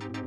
Radio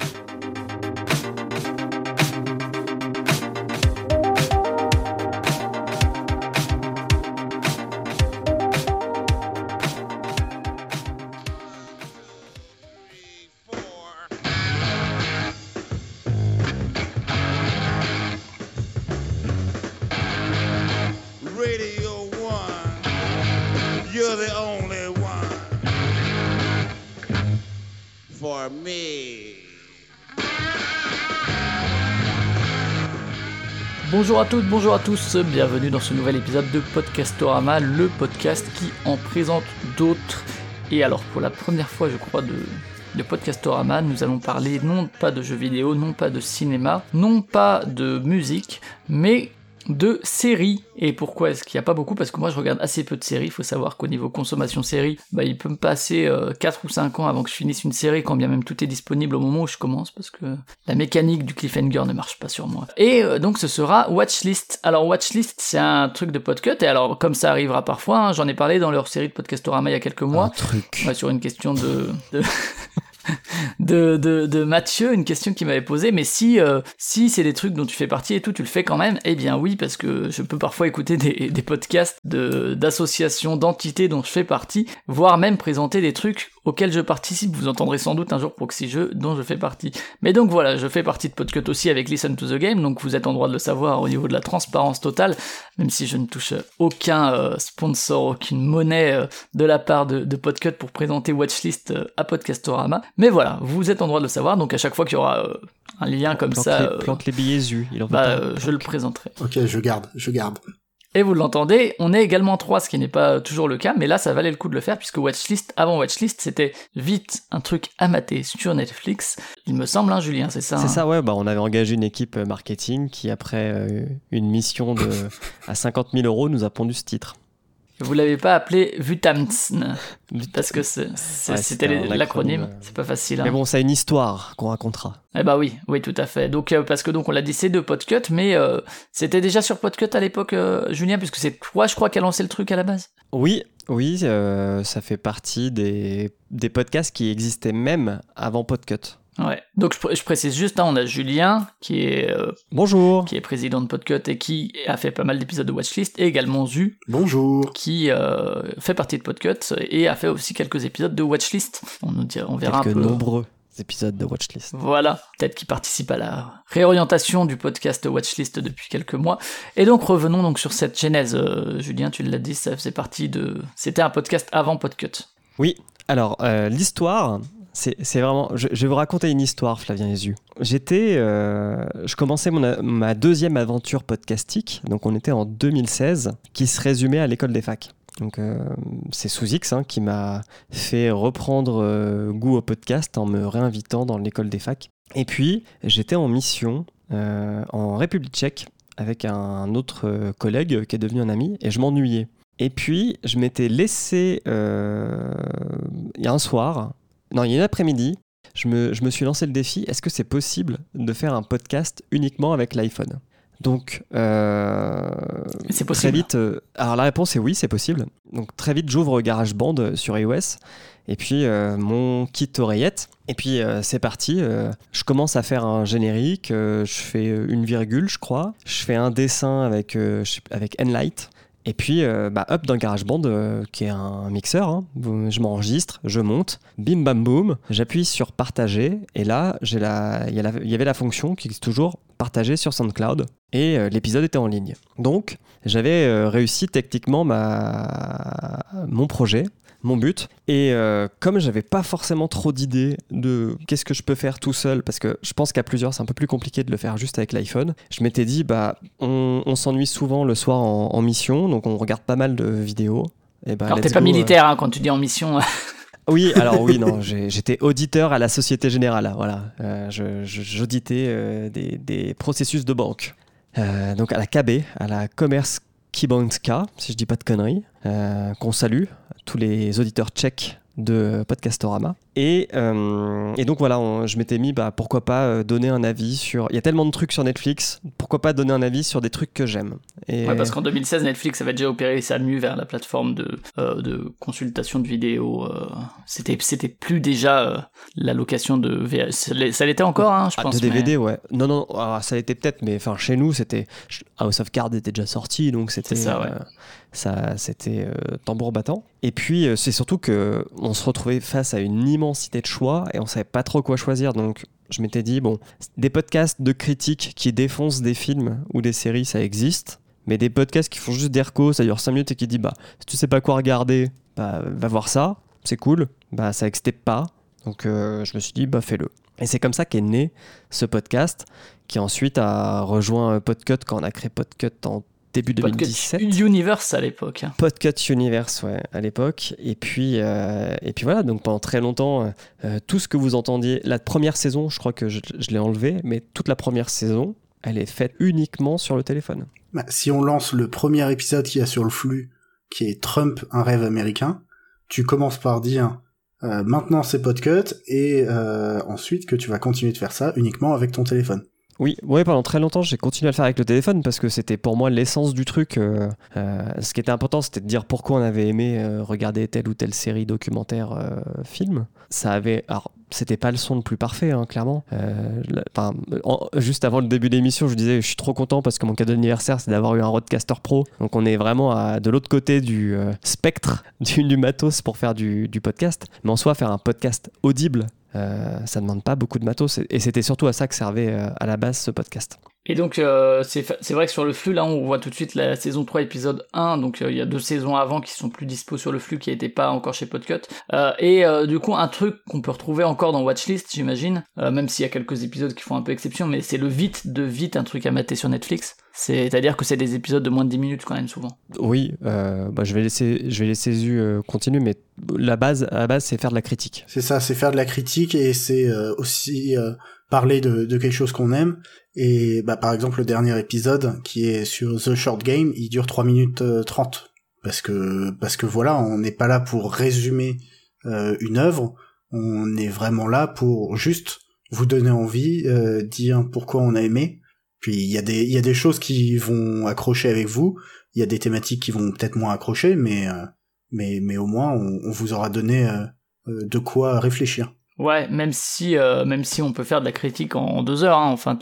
Bonjour à toutes, bonjour à tous, bienvenue dans ce nouvel épisode de Podcastorama, le podcast qui en présente d'autres. Et alors pour la première fois je crois de, Podcastorama, nous allons parler non pas de jeux vidéo, non pas de cinéma, non pas de musique, mais de séries. Et pourquoi est-ce qu'il n'y a pas beaucoup? Parce que moi je regarde assez peu de séries, il faut savoir qu'au niveau consommation série, bah, il peut me passer euh, 4 ou 5 ans avant que je finisse une série, quand bien même tout est disponible au moment où je commence, parce que la mécanique du cliffhanger ne marche pas sur moi. Et euh, donc ce sera Watchlist. Alors Watchlist c'est un truc de podcast, et alors comme ça arrivera parfois, hein, j'en ai parlé dans leur série de Podcastorama il y a quelques mois, Un truc. Ouais, sur une question de... de... De, de, de Mathieu, une question qu'il m'avait posée, mais si, euh, si c'est des trucs dont tu fais partie et tout, tu le fais quand même, eh bien oui, parce que je peux parfois écouter des, podcasts d'associations, d'entités dont je fais partie, voire même présenter des trucs auxquels je participe. Vous entendrez sans doute un jour Proxy Jeux dont je fais partie. Mais donc voilà, je fais partie de Podcut aussi avec Listen to the Game, donc vous êtes en droit de le savoir au niveau de la transparence totale, même si je ne touche aucun euh, sponsor, aucune monnaie euh, de la part de, de Podcut pour présenter Watchlist euh, à Podcastorama. Mais voilà, vous êtes en droit de le savoir, donc à chaque fois qu'il y aura euh, un lien comme Plante ça, les, euh, plante les billets zu. Il en veut bah, pas. euh, je le présenterai. Ok, je garde, je garde. Et vous l'entendez, on est également trois, ce qui n'est pas toujours le cas, mais là ça valait le coup de le faire puisque Watchlist, avant Watchlist, c'était vite un truc à mater sur Netflix. Il me semble, hein, Julien, c'est ça C'est hein ça, ouais. Bah, on avait engagé une équipe marketing qui, après euh, une mission de à 50 000 euros, nous a pondu ce titre. Vous l'avez pas appelé Vutamtsn, parce que Ouais, c'était un l'acronyme, acronyme, c'est pas facile. Hein. Mais bon, ça a une histoire qu'on racontera. Eh bah oui, oui, tout à fait. Donc, euh, parce que donc on l'a dit, c'est de Podcut, mais euh, c'était déjà sur Podcut à l'époque, euh, Julien, puisque c'est toi, je crois, qui a lancé le truc à la base. Oui, oui, ça fait partie des, des podcasts qui existaient même avant Podcut. Ouais. Donc je, pr- je précise juste, hein, on a Julien qui est euh, Bonjour. qui est président de Podcut et qui a fait pas mal d'épisodes de Watchlist, et également Zu, Bonjour. qui euh, fait partie de Podcut et a fait aussi quelques épisodes de Watchlist. On, nous dira, on verra Quelques un peu. nombreux épisodes de Watchlist. Voilà, peut-être qu'il participe à la réorientation du podcast Watchlist depuis quelques mois. Et donc revenons donc sur cette genèse. Euh, Julien, tu l'as dit, ça faisait partie de. C'était un podcast avant Podcut. Oui, alors euh, l'histoire, c'est vraiment. Je, vais vous raconter une histoire, Flavien Ezu. J'étais. euh, je commençais mon ma deuxième aventure podcastique, donc on était en 2016, qui se résumait à l'école des facs. Donc euh, c'est sous X hein, qui m'a fait reprendre euh, goût au podcast en me réinvitant dans l'école des facs. Et puis j'étais en mission en République tchèque avec un autre collègue qui est devenu un ami et je m'ennuyais. Et puis, je m'étais laissé, il y a un soir, non, il y a une après-midi, je me, je me suis lancé le défi, est-ce que c'est possible de faire un podcast uniquement avec l'iPhone? Donc, euh, C'est très vite, euh, alors la réponse est oui, c'est possible. Donc très vite, j'ouvre GarageBand euh, sur iOS, et puis euh, mon kit oreillette, et puis c'est parti. je commence à faire un générique, je fais une virgule, je crois, je fais un dessin avec, avec Enlight. Et puis, euh, bah, hop, dans GarageBand, euh, qui est un mixeur, hein, je m'enregistre, je monte, bim bam boum, j'appuie sur partager, et là, il y, avait la fonction qui existe toujours, partager sur SoundCloud, et euh, l'épisode était en ligne. Donc, j'avais réussi techniquement mon projet, mon but. Et euh, comme j'avais pas forcément trop d'idées de qu'est-ce que je peux faire tout seul, parce que je pense qu'à plusieurs c'est un peu plus compliqué de le faire juste avec l'iPhone, je m'étais dit, bah, on, on s'ennuie souvent le soir en, en mission, donc on regarde pas mal de vidéos. Et bah, Alors t'es pas go, euh. militaire hein, quand tu dis en mission. Oui, alors oui, non, j'étais auditeur à la Société Générale, voilà. Euh, J'auditais euh, des, des processus de banque. Euh, donc à la KB, à la Commerce Kibanska, si je dis pas de conneries, euh, qu'on salue, tous les auditeurs tchèques de Podcastorama. Et, euh, et donc voilà, on- je m'étais mis, bah, pourquoi pas euh, donner un avis sur. Il y a tellement de trucs sur Netflix, pourquoi pas donner un avis sur des trucs que j'aime. Et Ouais, parce qu'en 2016, Netflix avait déjà opéré sa mue vers la plateforme de, euh, de consultation de vidéos. euh, c'était, c'était plus déjà la location de VHS. Ça l'était encore, hein, je Ah, pense. de mais- DVD, ouais. Non, non, ah, ça l'était peut-être, mais enfin chez nous, c'était House of Cards était déjà sorti, donc c'était ça, ouais. ça, c'était euh, tambour battant. Et puis euh, c'est surtout que on se retrouvait face à une immensité de choix et on savait pas trop quoi choisir, donc je m'étais dit bon, des podcasts de critiques qui défoncent des films ou des séries, ça existe. Mais des podcasts qui font juste des recos, ça dure 5 minutes et qui dit bah si tu sais pas quoi regarder, bah va voir ça, c'est cool. Bah ça n'existait pas, donc euh, je me suis dit bah fais-le. Et c'est comme ça qu'est né ce podcast, qui ensuite a rejoint Podcut quand on a créé Podcut en début Podcast 2017. Universe à l'époque. Podcut Universe, ouais, à l'époque. Et puis, euh, et puis voilà, donc pendant très longtemps, euh, euh, tout ce que vous entendiez, la première saison, je crois que je, je l'ai enlevé, mais toute la première saison, elle est faite uniquement sur le téléphone. Bah, si on lance le premier épisode qu'il y a sur le flux, qui est Trump, un rêve américain, tu commences par dire euh, maintenant c'est Podcut et euh, ensuite que tu vas continuer de faire ça uniquement avec ton téléphone. Oui, pendant très longtemps, j'ai continué à le faire avec le téléphone parce que c'était pour moi l'essence du truc. euh, euh, ce qui était important, c'était de dire pourquoi on avait aimé euh, regarder telle ou telle série, documentaire, film. Ça avait. Alors, c'était pas le son le plus parfait, hein, clairement. Juste avant le début de l'émission, je disais je suis trop content parce que mon cadeau d'anniversaire, c'est d'avoir eu un Roadcaster Pro. Donc, on est vraiment de l'autre côté du spectre du, du matos pour faire du, du podcast. Mais en soi, faire un podcast audible. Euh, ça demande pas beaucoup de matos et- c'était surtout à ça que servait euh, à la base ce podcast. Et donc, euh, c'est vrai que sur le flux, là, on voit tout de suite la saison 3, épisode 1. Donc, euh, il y a deux saisons avant qui sont plus dispo sur le flux, qui n'étaient pas encore chez Podcut. Euh, et du coup, un truc qu'on peut retrouver encore dans Watchlist, j'imagine, même s'il y a quelques épisodes qui font un peu exception, mais c'est le vite de vite un truc à mater sur Netflix. C'est-à-dire que c'est des épisodes de moins de 10 minutes quand même, souvent. Oui, euh, bah, je vais laisser, je vais laisser Zu euh, continuer, mais la base, à la base, c'est faire de la critique. C'est ça, c'est faire de la critique et c'est euh, aussi euh, parler de, de quelque chose qu'on aime. Et bah, par exemple, le dernier épisode qui est sur The Short Game, il dure 3 minutes euh, 30. Parce que, parce que voilà, on n'est pas là pour résumer euh, une œuvre, on est vraiment là pour juste vous donner envie, euh, dire pourquoi on a aimé. Puis il y, a des- il des choses qui vont accrocher avec vous, il y a des thématiques qui vont peut-être moins accrocher, mais, euh, au moins on, on vous aura donné euh, euh, de quoi réfléchir. Ouais, même si, euh, même si on peut faire de la critique en, deux heures. hein. Enfin,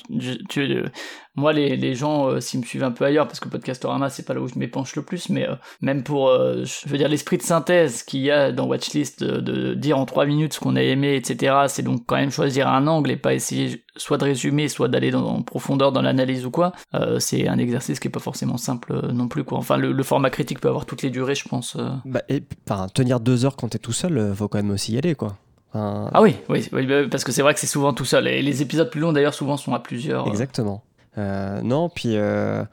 tu, euh, moi, les, les gens, euh, s'ils me suivent un peu ailleurs, parce que Podcastorama, c'est pas là où je m'épanche le plus, mais même pour, je veux dire, l'esprit de synthèse qu'il y a dans Watchlist, de, dire en trois minutes ce qu'on a aimé, etc., c'est donc quand même choisir un angle et pas essayer soit de résumer, soit d'aller dans, en profondeur dans l'analyse ou quoi. C'est un exercice qui est pas forcément simple non plus, quoi. Enfin, le, format critique peut avoir toutes les durées, je pense. Bah, et, enfin, tenir deux heures quand t'es tout seul, faut quand même aussi y aller, quoi. Enfin, Ah oui, oui, oui, bah, parce que c'est vrai que c'est souvent tout seul. Et les épisodes plus longs, d'ailleurs, souvent sont à plusieurs. euh. Exactement. Euh, non, puis euh,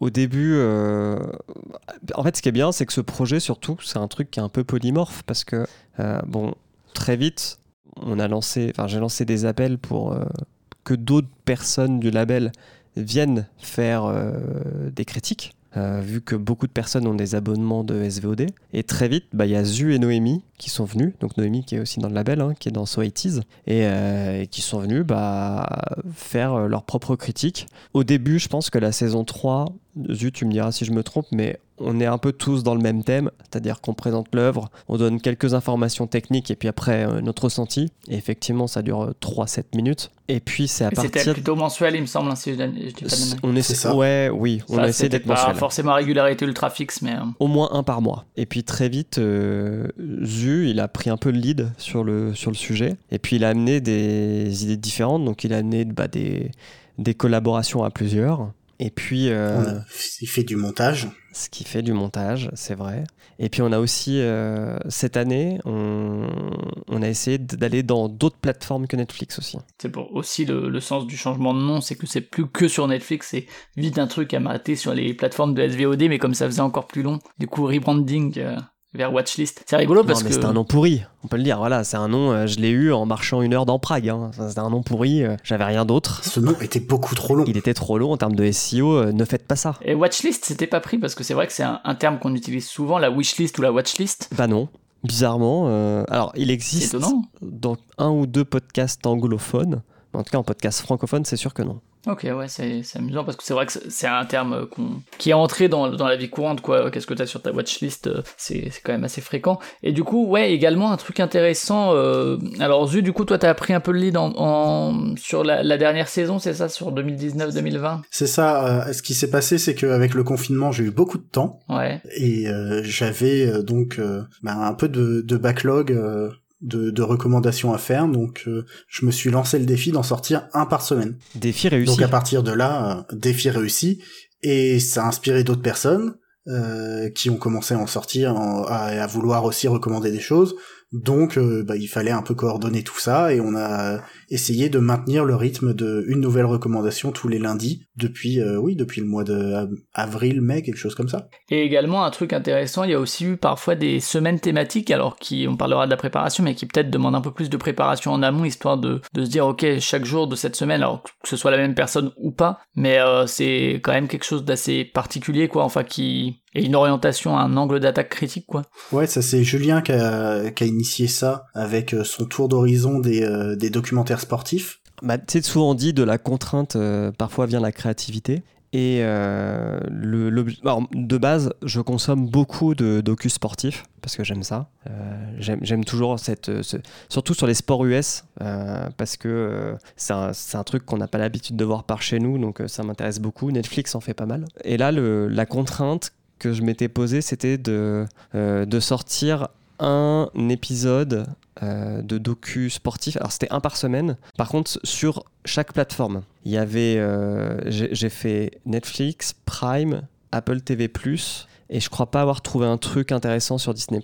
au début, euh, en fait, ce qui est bien, c'est que ce projet, surtout, c'est un truc qui est un peu polymorphe parce que, bon, très vite, on a lancé, enfin, j'ai lancé des appels pour que d'autres personnes du label viennent faire des critiques. Euh, vu que beaucoup de personnes ont des abonnements de SVOD. Et très vite, bah, il y a Zu et Noémie qui sont venus. Donc Noémie qui est aussi dans le label, hein, qui est dans So et, euh, et qui sont venus bah, faire euh, leur propre critique. Au début, je pense que la saison 3, Zu, tu me diras si je me trompe, mais on est un peu tous dans le même thème, c'est-à-dire qu'on présente l'œuvre, on donne quelques informations techniques et puis après euh, notre ressenti. Et effectivement, ça dure euh, 3-7 minutes. Et puis c'est à Et C'était partir... plutôt mensuel, il me semble, hein, si je, je dis pas de. On essaie, ça. ouais, oui, on Ça, essaie c'était d'être pas mensuel. forcément à régularité ultra fixe, mais euh, Au moins un par mois. Et puis très vite, euh, Zu, il a pris un peu le lead sur le, sur le sujet. Et puis il a amené des idées différentes. Donc il a amené bah, des, des collaborations à plusieurs. Et puis, euh, On a- il fait du montage. ce qui fait du montage, c'est vrai. Et puis on a aussi, euh, cette année, on, on a essayé d'aller dans d'autres plateformes que Netflix aussi. c'est pour aussi le, le sens du changement de nom, c'est que c'est plus que sur Netflix, c'est vite un truc à mater sur les plateformes de SVOD, mais comme ça faisait encore plus long, du coup rebranding euh, vers Watchlist. C'est rigolo parce non, mais que c'est un nom pourri, on peut le dire. Voilà, c'est un nom, euh, je l'ai eu en marchant une heure dans Prague. Hein. C'était un nom pourri, euh, j'avais rien d'autre. Ce nom était beaucoup trop long. Il était trop long en termes de SEO, euh, ne faites pas ça. Et Watchlist, c'était pas pris parce que c'est vrai que c'est un, un terme qu'on utilise souvent, la wishlist ou la watchlist. Bah non. bizarrement. euh, alors, il existe étonnant. dans un ou deux podcasts anglophones. En tout cas, en podcast francophone, c'est sûr que non. Ok, ouais, c'est amusant parce que c'est vrai que c'est- un terme euh, qui est entré dans, dans la vie courante, quoi. Qu'est-ce que tu as sur ta watchlist euh, C'est quand même assez fréquent. Et du coup, ouais, également un truc intéressant. euh, alors, Zu, du coup, toi, t'as pris un peu le lead en, en- sur la, la dernière saison, c'est ça, sur 2019-2020 C'est ça. euh, ce qui s'est passé, c'est qu'avec le confinement, j'ai eu beaucoup de temps Ouais. et euh, j'avais donc euh, bah, un peu de, de backlog euh, de, de recommandations à faire. Donc, euh, je me suis lancé le défi d'en sortir un par semaine. Défi réussi. Donc à partir de là, euh, défi réussi, et ça a inspiré d'autres personnes euh, qui ont commencé à en sortir, en- à, à vouloir aussi recommander des choses. Donc euh, bah, il fallait un peu coordonner tout ça, et on a essayé de maintenir le rythme de une nouvelle recommandation tous les lundis depuis, euh, oui, depuis le mois de av- avril, mai, quelque chose comme ça. Et également un truc intéressant, il y a aussi eu parfois des semaines thématiques, alors qui on parlera de la préparation, mais qui peut-être demandent un peu plus de préparation en amont, histoire de, de se dire ok chaque jour de cette semaine, alors que ce soit la même personne ou pas, mais euh, c'est quand même quelque chose d'assez particulier quoi, enfin qui est une orientation, un angle d'attaque critique quoi. Ouais, ça c'est Julien qui a, qui a initié ça avec euh, son tour d'horizon des, euh, des documentaires sportifs. Bah, tu sais, souvent dit de la contrainte, euh, parfois vient la créativité. Et euh, le, alors, de base, je consomme beaucoup de docus sportifs parce que j'aime ça. Euh, j'aime, toujours cette, ce- surtout sur les sports US euh, parce que euh, c'est, un, c'est un truc qu'on n'a pas l'habitude de voir par chez nous, donc euh, ça m'intéresse beaucoup. Netflix en fait pas mal. Et là, le, la contrainte que je m'étais posée, c'était de, euh, de sortir un épisode euh, de docu sportif. Alors c'était un par semaine. Par contre, sur chaque plateforme, il y avait. euh, j'ai fait Netflix, Prime, Apple TV+, et je crois pas avoir trouvé un truc intéressant sur Disney+.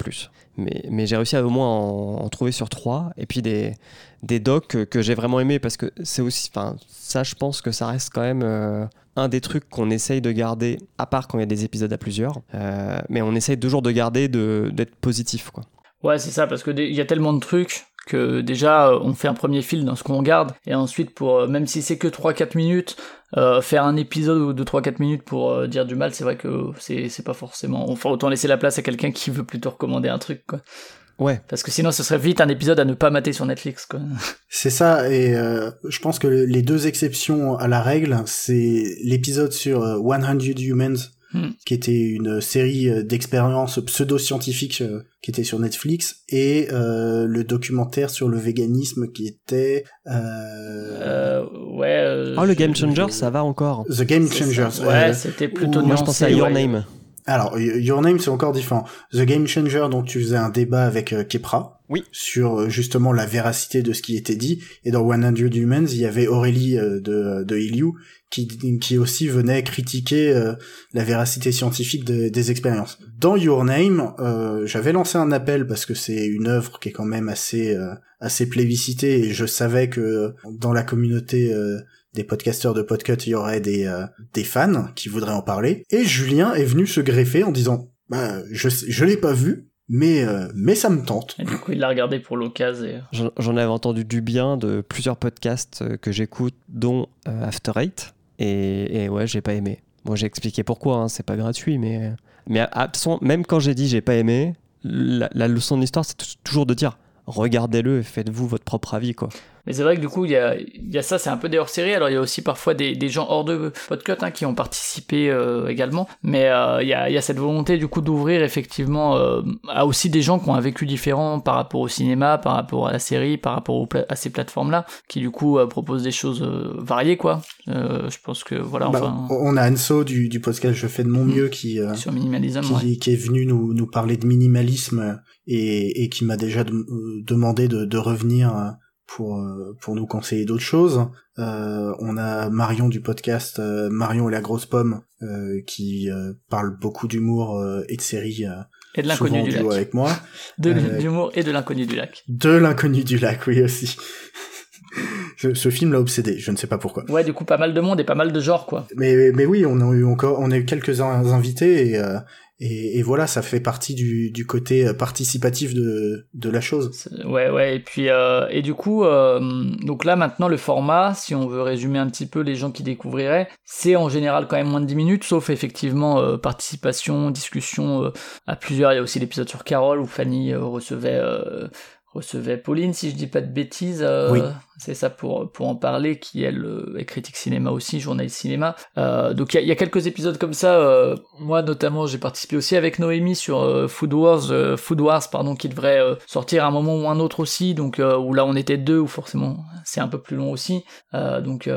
Mais, mais j'ai réussi à au moins en, en trouver sur trois. Et puis des, des docs que, j'ai vraiment aimé parce que c'est aussi. Enfin, ça, je pense que ça reste quand même. Un des trucs qu'on essaye de garder, à part quand il y a des épisodes à plusieurs, euh, mais on essaye toujours de garder de- d'être positif. Quoi. Ouais c'est ça, parce que dé- il y a tellement de trucs que déjà euh, on fait un premier fil dans ce qu'on regarde, et ensuite pour, euh, même si c'est que 3-4 minutes, faire un épisode de 3-4 minutes pour dire du mal, c'est vrai que c'est pas forcément... Enfin autant laisser la place à quelqu'un qui veut plutôt recommander un truc quoi. Ouais, Parce que sinon ce serait vite un épisode à ne pas mater sur Netflix quoi. C'est ça, et euh, je pense que les deux exceptions à la règle, c'est l'épisode sur euh, 100 Humans, Hmm. qui était une série euh, d'expériences pseudo-scientifiques euh, qui était sur Netflix, et euh, le documentaire sur le véganisme qui était... Euh, Euh, ouais... euh, Oh, le Game Changer, je- ça va encore. The Game Changers. ça. Ouais, euh, c'était plutôt Moi, je pensais à Your ouais. Name. Alors, Your Name, c'est encore différent. The Game Changer, donc tu faisais un débat avec euh, Kepra. Oui. Sur euh, justement la véracité de ce qui était dit. Et dans 100 Humans, il y avait Aurélie euh, de, de Iliou qui, qui aussi venait critiquer euh, la véracité scientifique de- des expériences. Dans Your Name, euh, j'avais lancé un appel parce que c'est une œuvre qui est quand même assez, euh, assez plébiscitée et je savais que dans la communauté euh, des podcasteurs de Podcut, il y aurait des, euh, des fans qui voudraient en parler. Et Julien est venu se greffer en disant, bah, je, je l'ai pas vu, mais, euh, mais ça me tente. Et du coup il l'a regardé pour l'occasion et... J'en avais entendu du bien de plusieurs podcasts euh, que j'écoute, dont euh, After Eight. Et, et ouais, j'ai pas aimé. Moi, j'ai expliqué pourquoi, hein, c'est pas gratuit, mais. Mais même quand j'ai dit j'ai pas aimé, la, la leçon de l'histoire, c'est toujours de dire regardez-le et faites-vous votre propre avis, quoi. Mais c'est vrai que du coup, il y a, y a ça, c'est un peu des hors-série. Alors, il y a aussi parfois des, des gens hors de Podcut hein, qui ont participé euh, également. Mais euh, il, y a, y a cette volonté du coup d'ouvrir effectivement euh, à aussi des gens qui ont un vécu différent par rapport au cinéma, par rapport à la série, par rapport aux pla- à ces plateformes-là, qui du coup euh, proposent des choses euh, variées, quoi. Euh, je pense que voilà, Bah, enfin, on a Anso du, du podcast Je fais de mon mieux qui, euh, sur minimalisme, qui, ouais. qui est venu nous, nous parler de minimalisme et, et qui m'a déjà de- demandé de, de revenir euh, pour, euh, pour nous conseiller d'autres choses. Euh, on a Marion du podcast euh, Marion et la grosse pomme euh, qui euh, parle beaucoup d'humour euh, et de séries euh, Et de l'inconnu du lac. avec moi. De l'humour et de l'inconnu du lac. De l'inconnu du lac, oui aussi. ce, ce film l'a obsédé, je ne sais pas pourquoi. Ouais, du coup, pas mal de monde et pas mal de genres, quoi. Mais, mais oui, on a eu encore, on a eu quelques in- invités et, euh, Et, et, voilà, ça fait partie du, du côté participatif de, de la chose. Ouais, ouais. Et puis, euh, et du coup, euh, donc là maintenant le format, si on veut résumer un petit peu les gens qui découvriraient, c'est en général quand même moins de 10 minutes, sauf effectivement euh, participation, discussion euh, à plusieurs. Il y a aussi l'épisode sur Carole où Fanny euh, recevait recevait Pauline, si je dis pas de bêtises, euh, c'est ça pour pour en parler, qui elle euh, est critique cinéma aussi, journaliste cinéma. Euh, donc il y, a quelques épisodes comme ça. moi notamment, j'ai participé aussi avec Noémie sur Food Wars, Food Wars pardon, qui devrait sortir à un moment ou un autre aussi. Donc où là on était deux, ou forcément c'est un peu plus long aussi. donc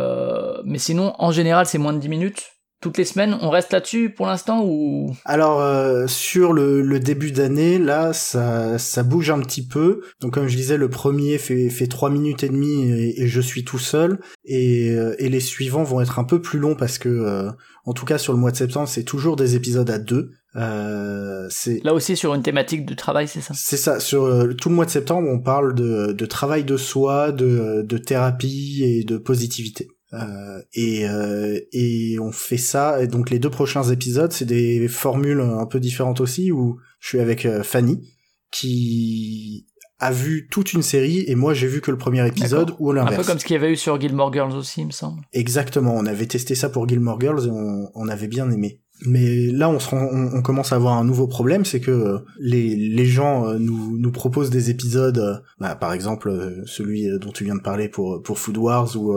mais sinon en général c'est moins de 10 minutes toutes les semaines On reste là-dessus pour l'instant ou? Alors euh, sur le, le début d'année, là, ça, ça bouge un petit peu. Donc comme je disais, le premier fait fait trois minutes et demie et, je suis tout seul, et, euh, et les suivants vont être un peu plus longs parce que, euh, en tout cas sur le mois de septembre, c'est toujours des épisodes à deux. Euh, c'est là aussi sur une thématique de travail, c'est ça? C'est ça. Sur tout le mois de septembre, on parle de, de travail de soi, de, de thérapie et de positivité. Euh, et, euh, et on fait ça. Et donc les deux prochains épisodes, c'est des formules un peu différentes aussi, où je suis avec euh, Fanny, qui a vu toute une série, et moi j'ai vu que le premier épisode, ou l'inverse. Un peu comme ce qu'il y avait eu sur Gilmore Girls aussi, il me semble. Exactement, on avait testé ça pour Gilmore Girls, et on, on avait bien aimé. Mais là, on, se rend, on, commence à avoir un nouveau problème, c'est que les, les gens euh, nous, proposent des épisodes, euh, bah, par exemple euh, celui dont tu viens de parler pour pour Food Wars ou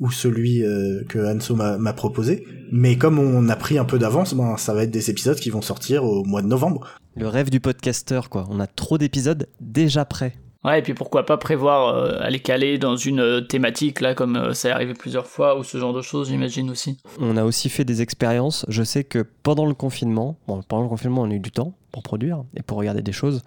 ou celui que Anso m'a proposé. Mais comme on a pris un peu d'avance, ben ça va être des épisodes qui vont sortir au mois de novembre. Le rêve du podcasteur, quoi. On a trop d'épisodes déjà prêts. Ouais, et puis pourquoi pas prévoir euh, aller caler dans une euh, thématique, là, comme euh, ça est arrivé plusieurs fois, ou ce genre de choses, j'imagine aussi. On a aussi fait des expériences. Je sais que pendant le confinement, bon, pendant le confinement, on a eu du temps pour produire et pour regarder des choses.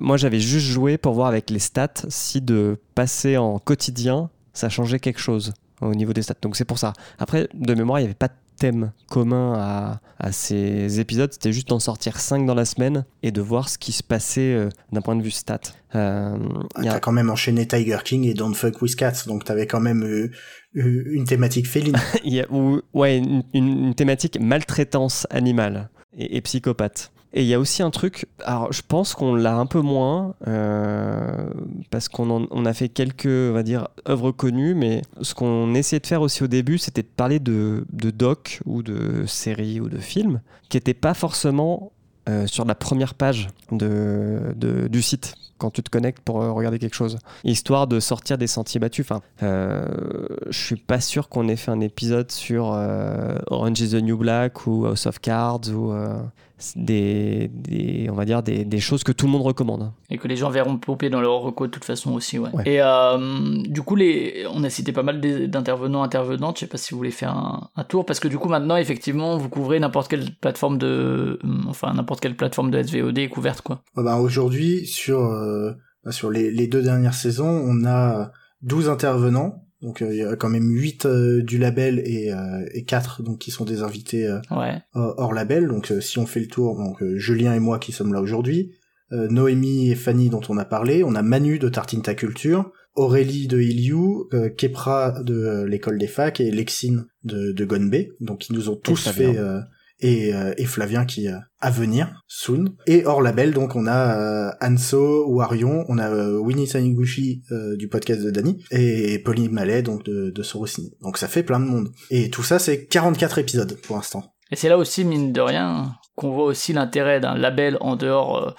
moi, j'avais juste joué pour voir avec les stats si de passer en quotidien, ça changeait quelque chose au niveau des stats. Donc c'est pour ça. Après, de mémoire, il n'y avait pas thème commun à, à ces épisodes, c'était juste d'en sortir 5 dans la semaine et de voir ce qui se passait euh, d'un point de vue stat. Euh, ah, T'as quand même enchaîné Tiger King et Don't Fuck With Cats, donc t'avais quand même eu, une thématique féline. Il y a, ou, ouais, une, une, thématique maltraitance animale et, et psychopathe. Et il y a aussi un truc, alors je pense qu'on l'a un peu moins, euh, parce qu'on on a fait quelques, on va dire, œuvres connues, mais ce qu'on essayait de faire aussi au début, c'était de parler de, de docs ou de séries ou de films qui n'étaient pas forcément euh, sur la première page de, du site quand tu te connectes pour euh, regarder quelque chose, histoire de sortir des sentiers battus. Enfin, euh, je suis pas sûr qu'on ait fait un épisode sur Orange is the New Black ou House of Cards ou des, des, on va dire des, des, choses que tout le monde recommande. Et que les gens verront popper dans leur reco de toute façon aussi, ouais. Et euh, du coup, les, on a cité pas mal d'intervenants, intervenantes. Je sais pas si vous voulez faire un, un, tour, parce que du coup, maintenant, effectivement, vous couvrez n'importe quelle plateforme de, enfin, n'importe quelle plateforme de SVOD couverte, quoi. bah, aujourd'hui, sur, euh, bah, sur les, les deux dernières saisons, on a 12 intervenants donc euh, il y a quand même 8 euh, du label et, euh, et 4 donc qui sont des invités hors label. Donc si on fait le tour, donc Julien et moi qui sommes là aujourd'hui, Noémie et Fanny dont on a parlé, on a Manu de Tartinta Culture, Aurélie de Iliou, Kepra de l'école des facs et Lexine de, de Gonbe, donc qui nous ont tous fait euh, et Flavien qui euh, à venir soon. Et hors label donc on a euh, Anso Warion on a euh, Winnie Taniguchi du podcast de Dani et Pauline Mallet donc de, Sorosini. Donc ça fait plein de monde. Et tout ça c'est 44 épisodes pour l'instant. Et c'est là aussi mine de rien qu'on voit aussi l'intérêt d'un label en dehors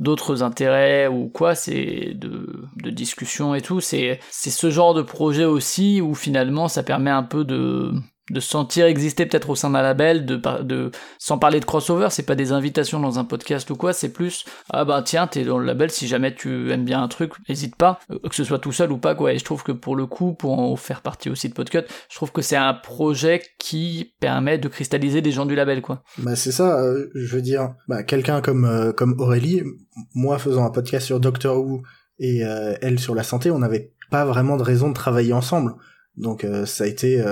d'autres intérêts ou quoi, c'est de, de discussion et tout, c'est ce genre de projet aussi où finalement ça permet un peu de de sentir exister peut-être au sein d'un label, de, de sans parler de crossover, c'est pas des invitations dans un podcast ou quoi, c'est plus ah bah tiens t'es dans le label, si jamais tu aimes bien un truc, n'hésite pas, euh, que ce soit tout seul ou pas quoi. Et je trouve que pour le coup, pour en faire partie aussi de Podcut, je trouve que c'est un projet qui permet de cristalliser des gens du label quoi. Bah c'est ça, euh, je veux dire, bah, quelqu'un comme euh, comme Aurélie, moi faisant un podcast sur Doctor Who et elle sur la santé, on n'avait pas vraiment de raison de travailler ensemble. Donc ça a été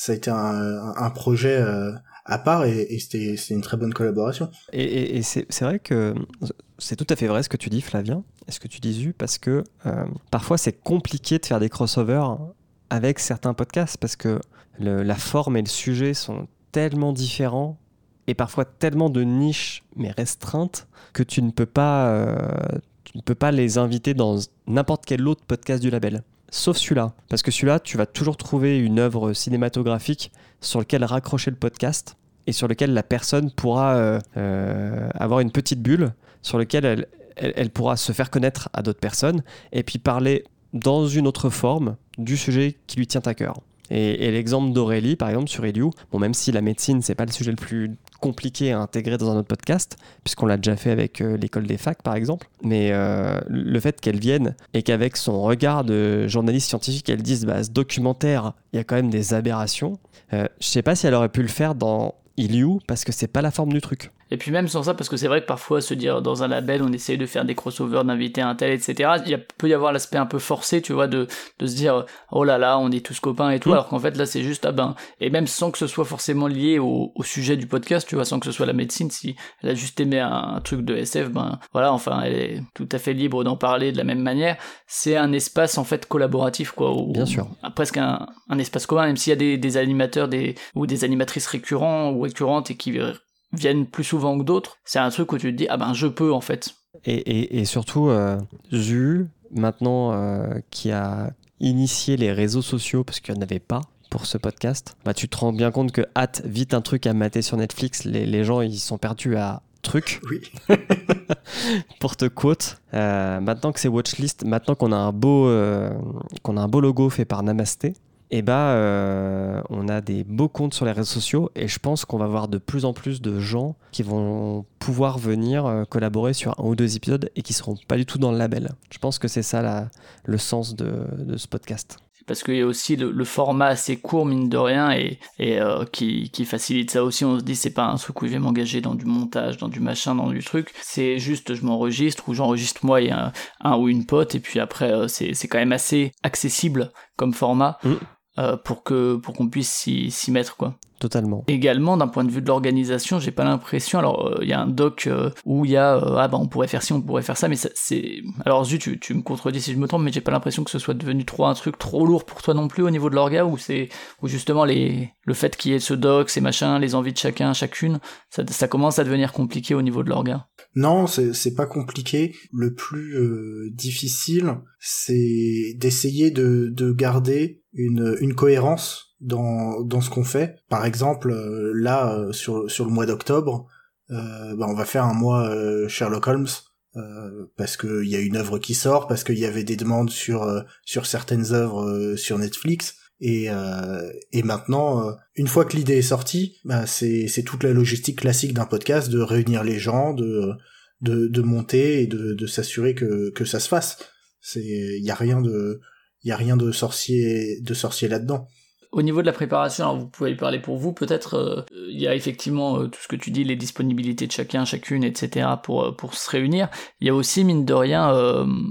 ça a été un, projet euh, à part et, c'était une très bonne collaboration. Et, c'est vrai que c'est tout à fait vrai ce que tu dis, Flavien, et ce que tu dis, parce que euh, parfois c'est compliqué de faire des crossovers avec certains podcasts parce que la forme et le sujet sont tellement différents et parfois tellement de niches, mais restreintes, que tu ne peux pas, euh, tu ne peux pas les inviter dans n'importe quel autre podcast du label. Sauf celui-là. Parce que celui-là, tu vas toujours trouver une œuvre cinématographique sur laquelle raccrocher le podcast et sur lequel la personne pourra euh, euh, avoir une petite bulle sur laquelle elle, elle, elle pourra se faire connaître à d'autres personnes et puis parler dans une autre forme du sujet qui lui tient à cœur. Et, l'exemple d'Aurélie, par exemple, sur Eliou, bon, même si la médecine, c'est pas le sujet le plus compliqué à intégrer dans un autre podcast, puisqu'on l'a déjà fait avec euh, l'école des facs, par exemple, mais euh, le fait qu'elle vienne et qu'avec son regard de journaliste scientifique, elle dise bah, ce documentaire, il y a quand même des aberrations, euh, je sais pas si elle aurait pu le faire dans Iliou, parce que c'est pas la forme du truc. Et puis même sans ça, parce que c'est vrai que parfois se dire dans un label, on essaye de faire des crossovers, d'inviter un tel, etc. Il y a, peut y avoir l'aspect un peu forcé, tu vois, de, de se dire oh là là, on est tous copains et tout, Mm. alors qu'en fait là c'est juste ah ben et même sans que ce soit forcément lié au, au sujet du podcast, tu vois, sans que ce soit la médecine, si elle a juste aimé un, un truc de SF, ben voilà, enfin elle est tout à fait libre d'en parler de la même manière. C'est un espace en fait collaboratif quoi, où- Bien sûr. presque un, un espace commun, même s'il y a des, des animateurs des, ou des animatrices récurrents ou récurrentes et qui euh, viennent plus souvent que d'autres, c'est un truc où tu te dis, ah ben je peux en fait. Et, et- et surtout, euh, Zu, maintenant euh, qui a initié les réseaux sociaux, parce qu'il n'y en avait pas pour ce podcast, bah, tu te rends bien compte que hâte vite un truc à mater sur Netflix, les, les gens ils sont perdus à truc Oui. pour te quote. Euh, maintenant que c'est watchlist, maintenant qu'on a un beau euh, qu'on a un beau logo fait par Namasté, et bah euh, on a des beaux comptes sur les réseaux sociaux et je pense qu'on va voir de plus en plus de gens qui vont pouvoir venir euh, collaborer sur un ou deux épisodes et qui seront pas du tout dans le label. Je pense que c'est ça la- le sens de, de ce podcast. Parce qu'il y a aussi le, le format assez court, mine de rien, et, et euh, qui, qui facilite ça aussi. On se dit, c'est pas un truc où je vais m'engager dans du montage, dans du machin, dans du truc. C'est juste, je m'enregistre, ou j'enregistre moi et un, un ou une pote, et puis après, euh, c'est c'est quand même assez accessible comme format. Mm. Euh, pour que pour qu'on puisse s'y mettre quoi. Totalement. Également, d'un point de vue de l'organisation, j'ai pas l'impression. Alors, euh, il y a un doc euh, où il y a euh, ah bah on pourrait faire ci, on pourrait faire ça, mais c'est. Alors Zu, tu, tu me contredis si je me trompe, mais j'ai pas l'impression que ce soit devenu trop un truc trop lourd pour toi non plus au niveau de l'orga, où c'est où justement les le fait qu'il y ait ce doc, ces machins, les envies de chacun, chacune, ça, ça commence à devenir compliqué au niveau de l'orga? Non, c'est c'est pas compliqué. Le plus euh, difficile, c'est d'essayer de, de garder une, une cohérence dans, dans ce qu'on fait. Par exemple, euh, là, euh, sur, sur le mois d'octobre, euh, bah, on va faire un mois euh, Sherlock Holmes. euh, parce qu'il y a une œuvre qui sort, parce qu'il y avait des demandes sur sur certaines œuvres sur Netflix, et et maintenant, une fois que l'idée est sortie, bah c'est c'est toute la logistique classique d'un podcast de réunir les gens, de de, de monter et de, de s'assurer que, que ça se fasse. C'est il y a rien de il y a rien de sorcier de sorcier là-dedans. Au niveau de la préparation, alors vous pouvez y parler pour vous, peut-être, euh, il y a effectivement euh, tout ce que tu dis, les disponibilités de chacun, chacune, etc. pour, euh, pour se réunir. Il y a aussi, mine de rien,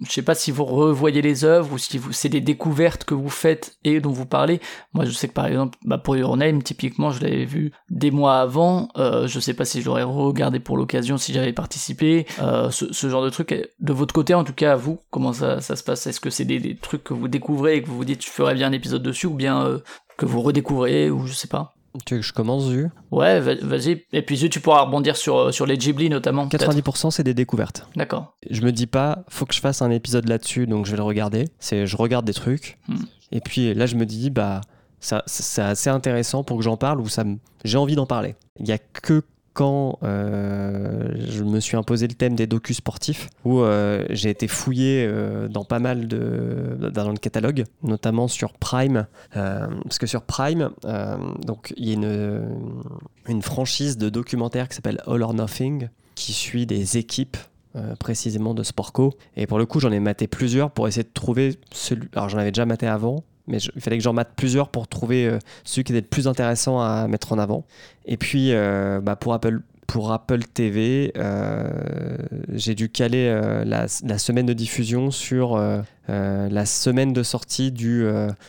je sais pas si vous revoyez les œuvres ou si vous, c'est des découvertes que vous faites et dont vous parlez. Moi, je sais que par exemple, bah, pour Your Name, typiquement, je l'avais vu des mois avant. Je sais pas si je l'aurais regardé pour l'occasion, si j'avais participé. Ce, genre de truc. De votre côté, en tout cas, à vous, comment ça, se passe? Est-ce que c'est des, trucs que vous découvrez et que vous vous dites, je ferais bien un épisode dessus ou bien que vous redécouvrez ou je sais pas. Tu veux que je commence, Zu? Ouais, va- vas-y. Et puis Zu, tu pourras rebondir sur, euh, sur les Ghibli notamment. peut-être. 90% c'est des découvertes. D'accord. Je me dis pas, faut que je fasse un épisode là-dessus, donc je vais le regarder. C'est, je regarde des trucs. Hmm. Et puis là, je me dis, bah, ça, c'est assez intéressant pour que j'en parle ou ça j'ai envie d'en parler. Il y a que quand euh, je me suis imposé le thème des docus sportifs, où euh, j'ai été fouillé euh, dans pas mal de dans le catalogue, notamment sur Prime, parce que sur Prime, donc il y a une franchise de documentaires qui s'appelle All or Nothing, qui suit des équipes précisément de Sportco. Et pour le coup, j'en ai maté plusieurs pour essayer de trouver celui. Alors, j'en avais déjà maté avant, mais il fallait que j'en mate plusieurs pour trouver euh, celui qui était le plus intéressant à mettre en avant. Et puis, euh, bah, pour Apple. Pour Apple TV, euh, j'ai dû caler euh, la, la semaine de diffusion sur la semaine de sortie du.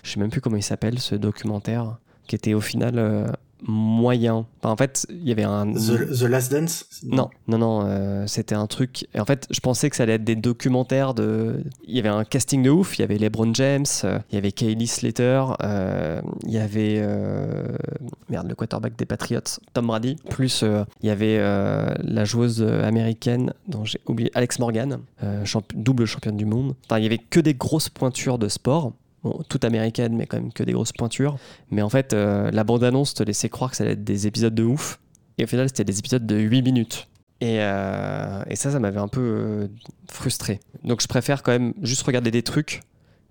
je sais même plus comment il s'appelle ce documentaire, qui était au final moyen. Enfin, en fait, il y avait un. The, The Last Dance? Non, non, non, euh, c'était un truc. Et en fait, je pensais que ça allait être des documentaires de. Il y avait un casting de ouf. Il y avait LeBron James, euh, il y avait Kaylee Slater, euh, il y avait. Merde, le quarterback des Patriots, Tom Brady. Plus, il y avait la joueuse américaine, dont j'ai oublié, Alex Morgan, champ- double championne du monde. Enfin, il y avait que des grosses pointures de sport. Bon, toute américaine, mais quand même que des grosses pointures. Mais en fait, euh, la bande-annonce te laissait croire que ça allait être des épisodes de ouf. Et au final, c'était des épisodes de 8 minutes. Et, euh, et ça, ça m'avait un peu euh, frustré. Donc je préfère quand même juste regarder des trucs.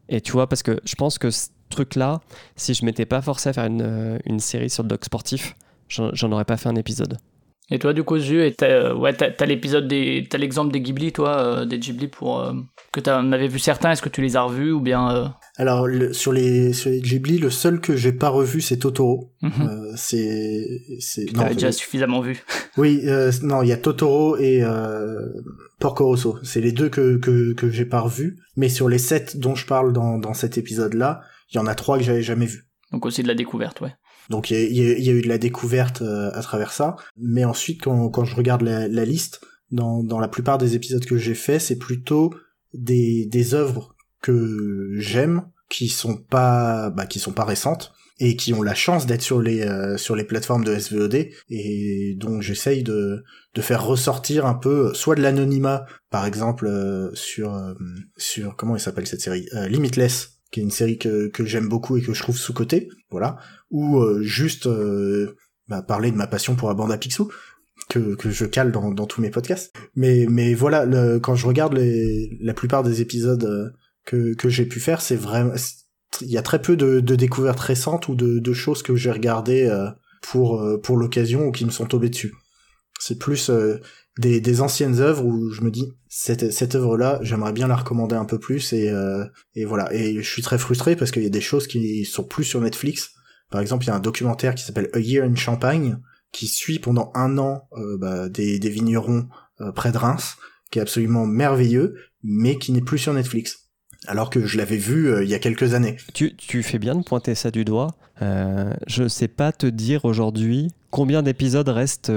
Et tu vois, parce que je pense que ce truc-là, si je m'étais pas forcé à faire une, une série sur le doc sportif, j'en aurais pas fait un épisode. Et toi, du coup, Zu, t'as, euh, ouais, l'épisode des, t'as l'exemple des Ghibli, toi, euh, des Ghibli pour euh, que t'en avais vu certains. Est-ce que tu les as revus ou bien euh, Alors le- sur les sur les Ghibli, le seul que j'ai pas revu c'est Totoro. mhm, Euh, c'est c'est non, déjà suffisamment vu oui non il y a Totoro et Porco Rosso. C'est les deux que que que j'ai pas revus. Mais sur les sept dont je parle dans dans cet épisode là, il y en a trois que j'avais jamais vus. Donc aussi de la découverte, ouais. Donc il y a, eu de la découverte euh, à travers ça. Mais ensuite, quand, je regarde la, liste, dans, la plupart des épisodes que j'ai fait, c'est plutôt des, des œuvres que j'aime, qui sont pas bah, qui sont pas récentes et qui ont la chance d'être sur les euh, sur les plateformes de SVOD et donc j'essaye de faire ressortir un peu soit de l'anonymat par exemple euh, sur sur comment il s'appelle cette série Limitless qui est une série que que j'aime beaucoup et que je trouve sous côté voilà ou euh, juste euh, bah, parler de ma passion pour la bande à Picsou que, que je cale dans, dans tous mes podcasts. Mais, mais voilà, le, quand je regarde les, la plupart des épisodes euh, que, que j'ai pu faire, c'est vraiment... Il y a très peu de, de découvertes récentes ou de, de choses que j'ai regardées euh, pour, euh, pour l'occasion ou qui me sont tombées dessus. C'est plus euh, des, anciennes œuvres où je me dis, cette, cette œuvre-là, j'aimerais bien la recommander un peu plus et, euh, et voilà. Et je suis très frustré parce qu'il y a des choses qui sont plus sur Netflix. Par exemple, il y a un documentaire qui s'appelle A Year in Champagne, qui suit pendant un an euh, bah, des, des vignerons près de Reims, qui est absolument merveilleux, mais qui n'est plus sur Netflix. Alors que je l'avais vu il y a quelques années. Tu, fais bien de pointer ça du doigt. Je sais pas te dire aujourd'hui combien d'épisodes restent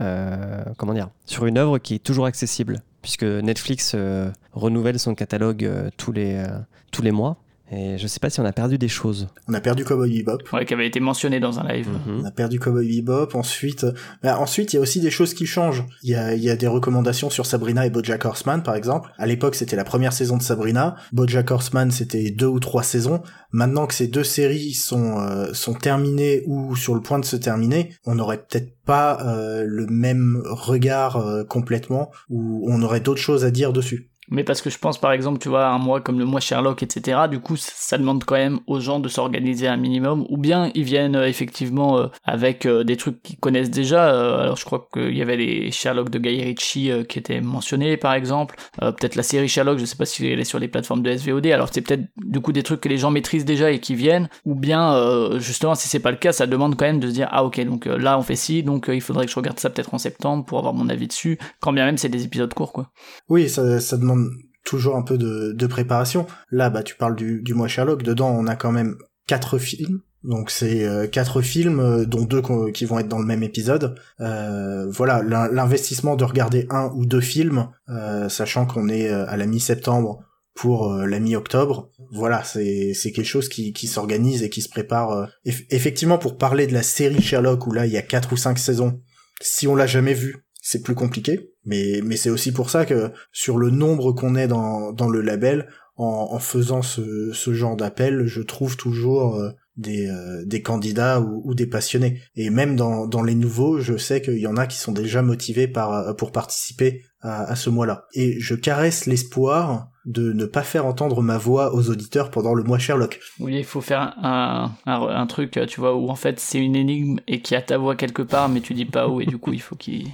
euh, comment dire, sur une œuvre qui est toujours accessible, puisque Netflix euh, renouvelle son catalogue euh, tous, les, tous les mois. Et je sais pas si on a perdu des choses. On a perdu Cowboy Bebop. Ouais, qui avait été mentionné dans un live. Mhm. On a perdu Cowboy Bebop. Ensuite, bah, ensuite, il y a aussi des choses qui changent. Il y a, il y a des recommandations sur Sabrina et BoJack Horseman, par exemple. À l'époque, c'était la première saison de Sabrina. BoJack Horseman, c'était deux ou trois saisons. Maintenant que ces deux séries sont euh, sont terminées ou sur le point de se terminer, on n'aurait peut-être pas euh, le même regard euh, complètement, ou on aurait d'autres choses à dire dessus. Mais parce que je pense, par exemple, tu vois, un mois comme le mois Sherlock, etc., du coup, ça- demande quand même aux gens de s'organiser un minimum, ou bien ils viennent euh, effectivement euh, avec euh, des trucs qu'ils connaissent déjà. alors, je crois qu'il y avait les Sherlock de Guy Ritchie qui étaient mentionnés, par exemple. Peut-être la série Sherlock, je sais pas si elle est sur les plateformes de SVOD. Alors, c'est peut-être du coup des trucs que les gens maîtrisent déjà et qui viennent, ou bien, justement, si c'est pas le cas, ça demande quand même de se dire, ah ok, donc là on fait ci, donc il faudrait que je regarde ça peut-être en septembre pour avoir mon avis dessus, quand bien même c'est des épisodes courts, quoi. Oui, ça demande toujours un peu de, préparation. Là, bah, tu parles du, mois Sherlock. Dedans, on a quand même quatre films. Donc c'est euh, quatre films, euh, dont deux qui vont être dans le même épisode. Euh, voilà, l'in- l'investissement de regarder un ou deux films, euh, sachant qu'on est à la mi-septembre pour la mi-octobre. Voilà, c'est quelque chose qui, s'organise et qui se prépare. Eff- effectivement, pour parler de la série Sherlock où là il y a quatre ou cinq saisons, si on l'a jamais vu, c'est plus compliqué. Mais mais c'est aussi pour ça que sur le nombre qu'on est dans dans le label, en, faisant ce ce genre d'appel, je trouve toujours euh, des, euh, des candidats ou, des passionnés. Et même dans, dans les nouveaux, je sais qu'il y en a qui sont déjà motivés par, euh, pour participer à, à ce mois-là. Et je caresse l'espoir de ne pas faire entendre ma voix aux auditeurs pendant le mois Sherlock. Oui, il faut faire un, un, un truc, tu vois, où en fait c'est une énigme et qu'il y a ta voix quelque part, mais tu dis pas où, et du coup il faut qu'ils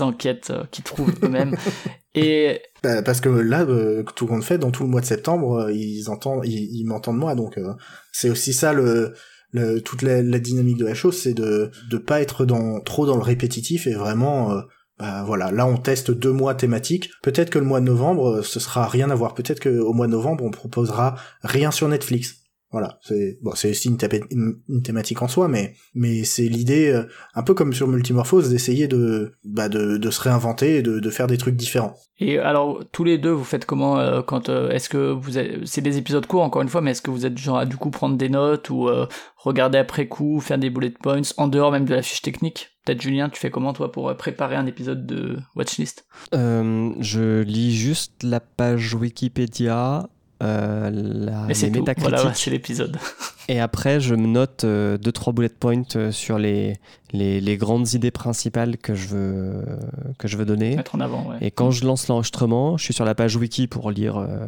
enquêtent, euh, qu'ils trouvent eux-mêmes. Et Bah, parce que là, euh, tout compte fait, dans tout le mois de septembre, euh, ils entendent, ils, ils m'entendent moi, donc euh, c'est aussi ça le, le toute la, la dynamique de la chose, c'est de de pas être dans trop dans le répétitif et vraiment, euh, bah voilà, là on teste deux mois thématiques. Peut-être que le mois de novembre, euh, ce sera rien à voir. Peut-être que au mois de novembre, on proposera rien sur Netflix. Voilà, c'est bon, c'est aussi une, thématique en soi, mais mais c'est l'idée, euh, un peu comme sur Multimorphose, d'essayer de bah de, de se réinventer et de, de faire des trucs différents. Et alors, tous les deux, vous faites comment euh, quand euh, est-ce que vous c'est des épisodes courts encore une fois, mais est-ce que vous êtes genre à du coup prendre des notes ou euh, regarder après coup, faire des bullet points en dehors même de la fiche technique? Peut-être Julien, tu fais comment toi pour euh, préparer un épisode de Watchlist? Euh, je lis juste la page Wikipédia, euh, la, Mais c'est tout. Voilà, c'est l'épisode. et après je me note 2-3 bullet points euh, sur les, les, les grandes idées principales que je veux, que je veux donner. Mettre en avant, ouais. Et quand je lance l'enregistrement, je suis sur la page wiki pour lire euh,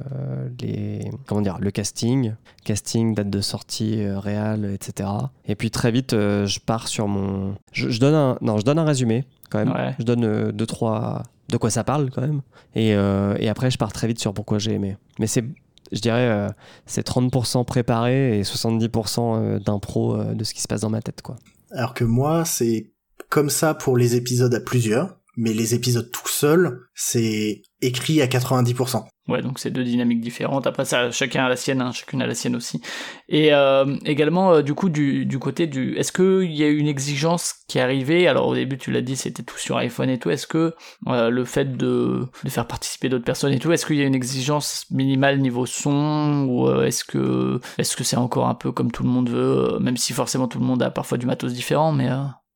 les, comment dire, le casting, casting, date de sortie euh, réelle, etc. Et puis très vite, euh, je pars sur mon, je, je donne un, non, je donne un résumé quand même. Ouais. Je donne euh, deux trois, de quoi ça parle quand même. Et, euh, et après, je pars très vite sur pourquoi j'ai aimé. Mais c'est, je dirais, euh, c'est 30% préparé et 70% euh, d'impro euh, de ce qui se passe dans ma tête, quoi. Alors que moi, c'est comme ça pour les épisodes à plusieurs, mais les épisodes tout seuls, c'est écrit à 90%. Ouais, donc c'est deux dynamiques différentes. Après ça, chacun a la sienne, hein, chacune a la sienne aussi. Et euh, également, euh, du coup, du, côté du, est-ce que il y a une exigence qui est arrivée? Alors au début, tu l'as dit, c'était tout sur iPhone et tout. Est-ce que euh, le fait de, faire participer d'autres personnes et tout, est-ce qu'il y a une exigence minimale niveau son? Ou est-ce que est-ce que c'est encore un peu comme tout le monde veut, même si forcément tout le monde a parfois du matos différent, mais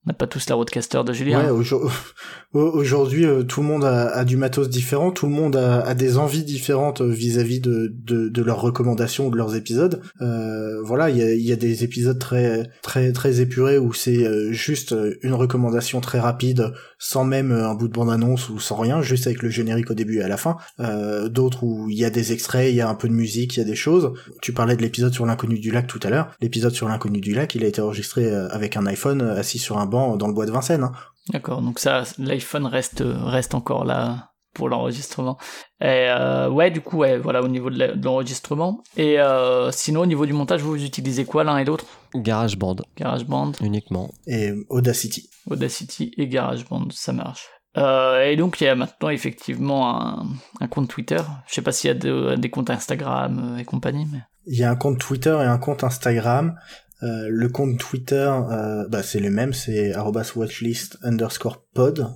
on n'a pas tous la roadcaster de Julien. Ouais, aujourd- aujourd'hui, euh, tout le monde a, du matos différent, tout le monde a, des envies différentes euh, vis-à-vis de, de, leurs recommandations ou de leurs épisodes. Euh, voilà, il y a, des épisodes très très très épurés où c'est euh, juste une recommandation très rapide, sans même un bout de bande-annonce ou sans rien, juste avec le générique au début et à la fin. D'autres où il y a des extraits, il y a un peu de musique, il y a des choses. Tu parlais de l'épisode sur l'inconnu du lac tout à l'heure. L'épisode sur l'inconnu du lac, il a été enregistré avec un iPhone assis sur un banc dans le bois de Vincennes. hein. D'accord, donc ça, l'iPhone reste reste encore là pour l'enregistrement. Et euh, ouais, du coup, ouais, voilà, au niveau de l'enregistrement. Et euh, sinon, au niveau du montage, vous, utilisez quoi l'un et l'autre? GarageBand GarageBand, uniquement. et Audacity. Audacity et GarageBand, ça marche. Euh, et donc, il y a maintenant effectivement un, un compte Twitter. Je sais pas s'il y a de- des comptes Instagram euh, et compagnie, mais... Il y a un compte Twitter et un compte Instagram. Euh, le compte Twitter, euh, bah, c'est le même, c'est watchlist underscore pod.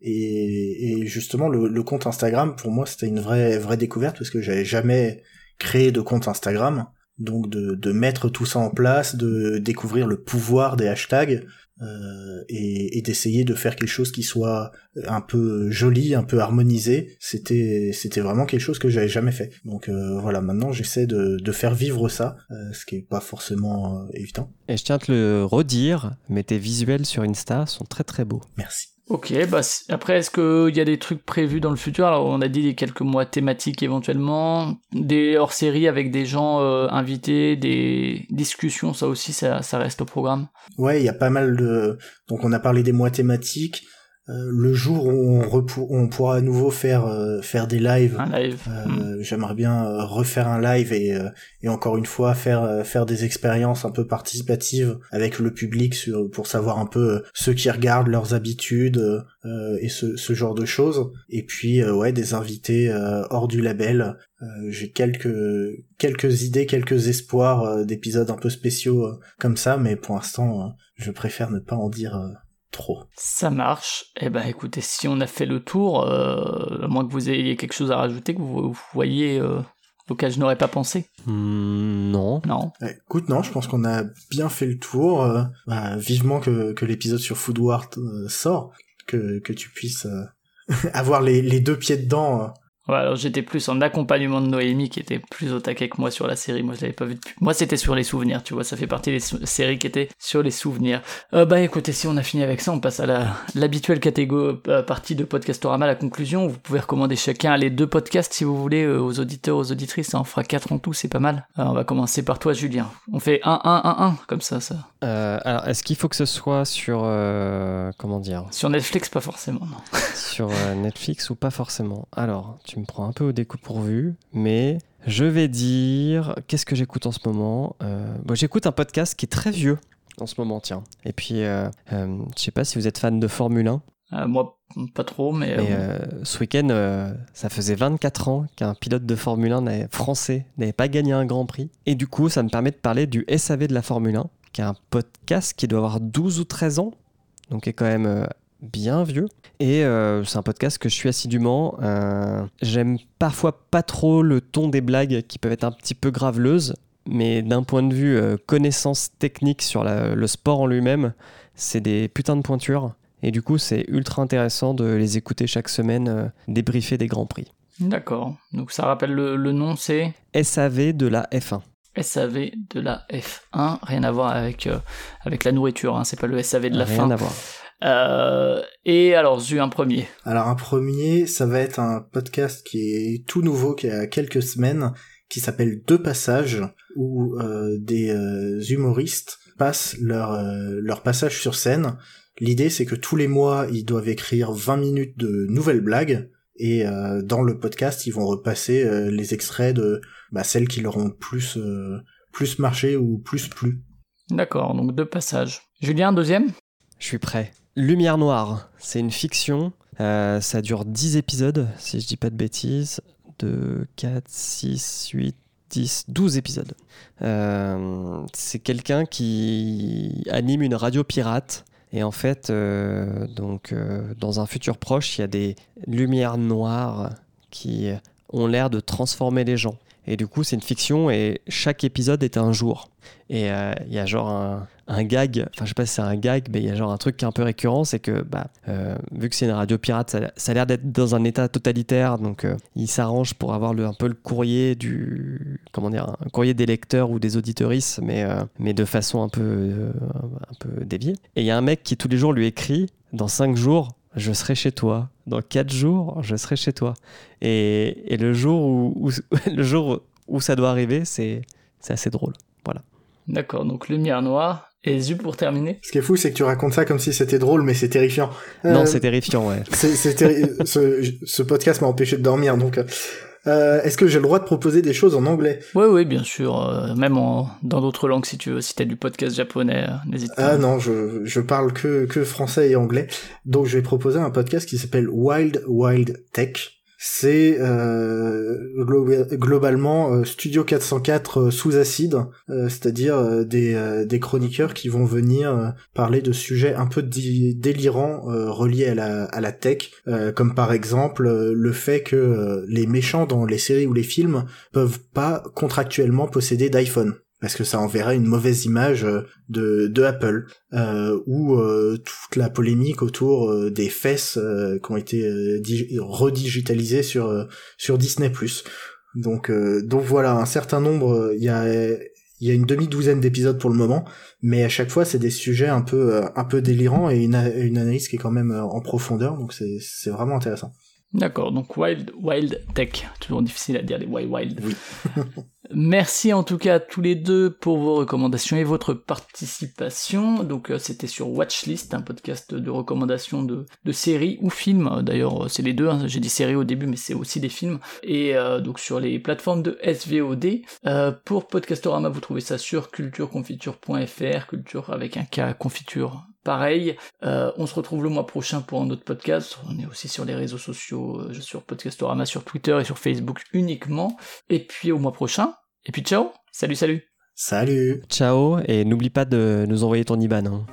Et, et justement, le, le compte Instagram, pour moi, c'était une vraie, vraie découverte parce que j'avais jamais créé de compte Instagram. Donc de, de mettre tout ça en place, de découvrir le pouvoir des hashtags euh, et, et d'essayer de faire quelque chose qui soit un peu joli, un peu harmonisé, c'était c'était vraiment quelque chose que j'avais jamais fait. Donc euh, voilà, maintenant j'essaie de, de faire vivre ça, euh, ce qui est pas forcément euh, évident. Et je tiens à te le redire, mais tes visuels sur Insta sont très très beaux. Merci. Ok, bah après, est-ce qu'il y a des trucs prévus dans le futur? Alors, on a dit quelques mois thématiques éventuellement, des hors-séries avec des gens euh, invités, des discussions, ça aussi, ça, ça reste au programme. Ouais, il y a pas mal de. Donc on a parlé des mois thématiques. Euh, le jour où on, repou- on pourra à nouveau faire euh, faire des lives. Live. Euh, Hmm. J'aimerais bien euh, refaire un live et, euh, et encore une fois faire faire des expériences un peu participatives avec le public sur pour savoir un peu ceux qui regardent leurs habitudes euh, et ce, ce genre de choses et puis euh, ouais des invités euh, hors du label Euh, j'ai quelques quelques idées quelques espoirs euh, d'épisodes un peu spéciaux euh, comme ça mais pour l'instant je préfère ne pas en dire euh, trop Ça marche. Eh ben, écoutez, si on a fait le tour, euh, à moins que vous ayez quelque chose à rajouter, que vous, vous voyez euh, auquel je n'aurais pas pensé. Hmm, non. Non. Ouais, écoute, non, je pense qu'on a bien fait le tour. euh, bah, vivement que, que l'épisode sur Food Wars euh, sort, que, que tu puisses euh, avoir les, les deux pieds dedans. Ouais, alors j'étais plus en accompagnement de Noémie qui était plus au taquet que moi sur la série. Moi, je l'avais pas vu depuis. Moi, c'était sur les souvenirs, tu vois. Ça fait partie des séries qui étaient sur les souvenirs. Euh, bah écoutez, si on a fini avec ça, on passe à la l'habituelle catégorie euh, partie de Podcastorama, la conclusion. Vous pouvez recommander chacun les deux podcasts si vous voulez euh, aux auditeurs, aux auditrices. Ça en fera quatre en tout, c'est pas mal. On va commencer par toi, Julien. On fait 1 1 1 1 comme ça, ça. Euh, alors, est-ce qu'il faut que ce soit sur. euh, comment dire? Sur Netflix, pas forcément. Non. Sur Netflix ou pas forcément? Alors, tu me prends un peu au dépourvu, mais je vais dire. Qu'est-ce que j'écoute en ce moment Euh, bon, J'écoute un podcast qui est très vieux en ce moment, tiens. Et puis, euh, euh, je sais pas si vous êtes fan de Formule 1. Euh, moi, pas trop, mais. Mais ce week-end, ça faisait 24 ans qu'un pilote de Formule 1 n'avait- français n'avait pas gagné un Grand Prix. Et du coup, ça me permet de parler du SAV de la Formule 1, qui est un podcast qui doit avoir 12 ou 13 ans, donc qui est quand même bien vieux. Et euh, c'est un podcast que je suis assidûment. Euh, J'aime parfois pas trop le ton des blagues qui peuvent être un petit peu graveleuses, mais d'un point de vue euh, connaissance technique sur la- le sport en lui-même, c'est des putains de pointures. Et du coup, c'est ultra intéressant de les écouter chaque semaine débriefer des grands prix. D'accord. Donc ça rappelle le, le nom, c'est? SAV de la F1. SAV de la F1. Rien à voir avec, avec la nourriture, hein, c'est pas le SAV de la Rien fin. à voir. Euh, et alors, Zu, un premier. Alors un premier, ça va être un podcast qui est tout nouveau, qui a quelques semaines, qui s'appelle Deux passages, où euh, des euh, humoristes passent leur, euh, leur passage sur scène. L'idée c'est que tous les mois, ils doivent écrire 20 minutes de nouvelles blagues, et euh, dans le podcast, ils vont repasser euh, les extraits de bah, celles qui leur ont plus, euh, plus marché ou plus plu. D'accord, donc deux passages. Julien, un deuxième? Je suis prêt. Lumière Noire, c'est une fiction. Euh, ça dure 10 épisodes, si je dis pas de bêtises. 2, 4, 6, 8, 10, 12 épisodes. Euh, c'est quelqu'un qui anime une radio pirate. Et en fait, euh, donc, euh, dans un futur proche, il y a des lumières noires qui ont l'air de transformer les gens. Et du coup, c'est une fiction et chaque épisode est un jour. Et euh, il y a genre un, gag, enfin je sais pas si c'est un gag, mais il y a genre un truc qui est un peu récurrent, c'est que bah, euh, vu que c'est une radio pirate, ça, a l'air d'être dans un état totalitaire, donc euh, ils s'arrangent pour avoir un peu le courrier du, comment dire, courrier des lecteurs ou des auditeuristes, mais, euh, mais de façon un peu, un peu déviée. Et il y a un mec qui tous les jours lui écrit, dans 5 jours, je serai chez toi. Dans 4 jours, je serai chez toi. Et, et le jour où, où- le jour où ça doit arriver, c'est c'est assez drôle. D'accord, donc Lumière Noire. Et Zu, pour terminer Ce qui est fou, c'est que tu racontes ça comme si c'était drôle, mais c'est terrifiant. Non, Euh, c'est terrifiant, ouais. C'est, c'est terri- ce, ce podcast m'a empêché de dormir, donc. Euh, est-ce que j'ai le droit de proposer des choses en anglais? Oui, oui, bien sûr. euh, même en- dans d'autres langues, si tu veux. Si t'as du podcast japonais, euh, n'hésite pas. Ah non, je, je parle que, que français et anglais. Donc je vais proposer un podcast qui s'appelle Wild Wild Tech. C'est euh, glo- globalement euh, Studio 404 euh, sous acide, euh, c'est-à-dire des, chroniqueurs qui vont venir parler de sujets un peu délirants reliés à la, à la tech, comme par exemple le fait que les méchants dans les séries ou les films peuvent pas contractuellement posséder d'iPhone parce que ça enverrait une mauvaise image euh, de, de Apple, euh, ou euh, toute la polémique autour euh, des fesses euh, qui ont été dig- redigitalisées sur sur Disney+. Donc donc voilà, un certain nombre, il y a y a une demi-douzaine d'épisodes pour le moment, mais à chaque fois c'est des sujets un peu un peu délirants et une, une analyse qui est quand même en profondeur, donc c'est vraiment intéressant. D'accord, donc Wild Wild Tech. Toujours difficile à dire les Wild Wild. Oui. Merci en tout cas à tous les deux pour vos recommandations et votre participation. Donc euh, c'était sur Watchlist, un podcast de recommandations de, de séries ou films. D'ailleurs euh, c'est les deux, hein. j'ai dit séries au début mais c'est aussi des films. Et euh, donc sur les plateformes de SVOD. Euh, pour Podcastorama vous trouvez ça sur cultureconfiture.fr, culture avec un K, confiture pareil. Euh, on se retrouve le mois prochain pour un autre podcast. On est aussi sur les réseaux sociaux, euh, sur Podcastorama, sur Twitter et sur Facebook uniquement. Et puis au mois prochain. Et puis ciao Salut, salut Salut Ciao, et n'oublie pas de nous envoyer ton IBAN. hein.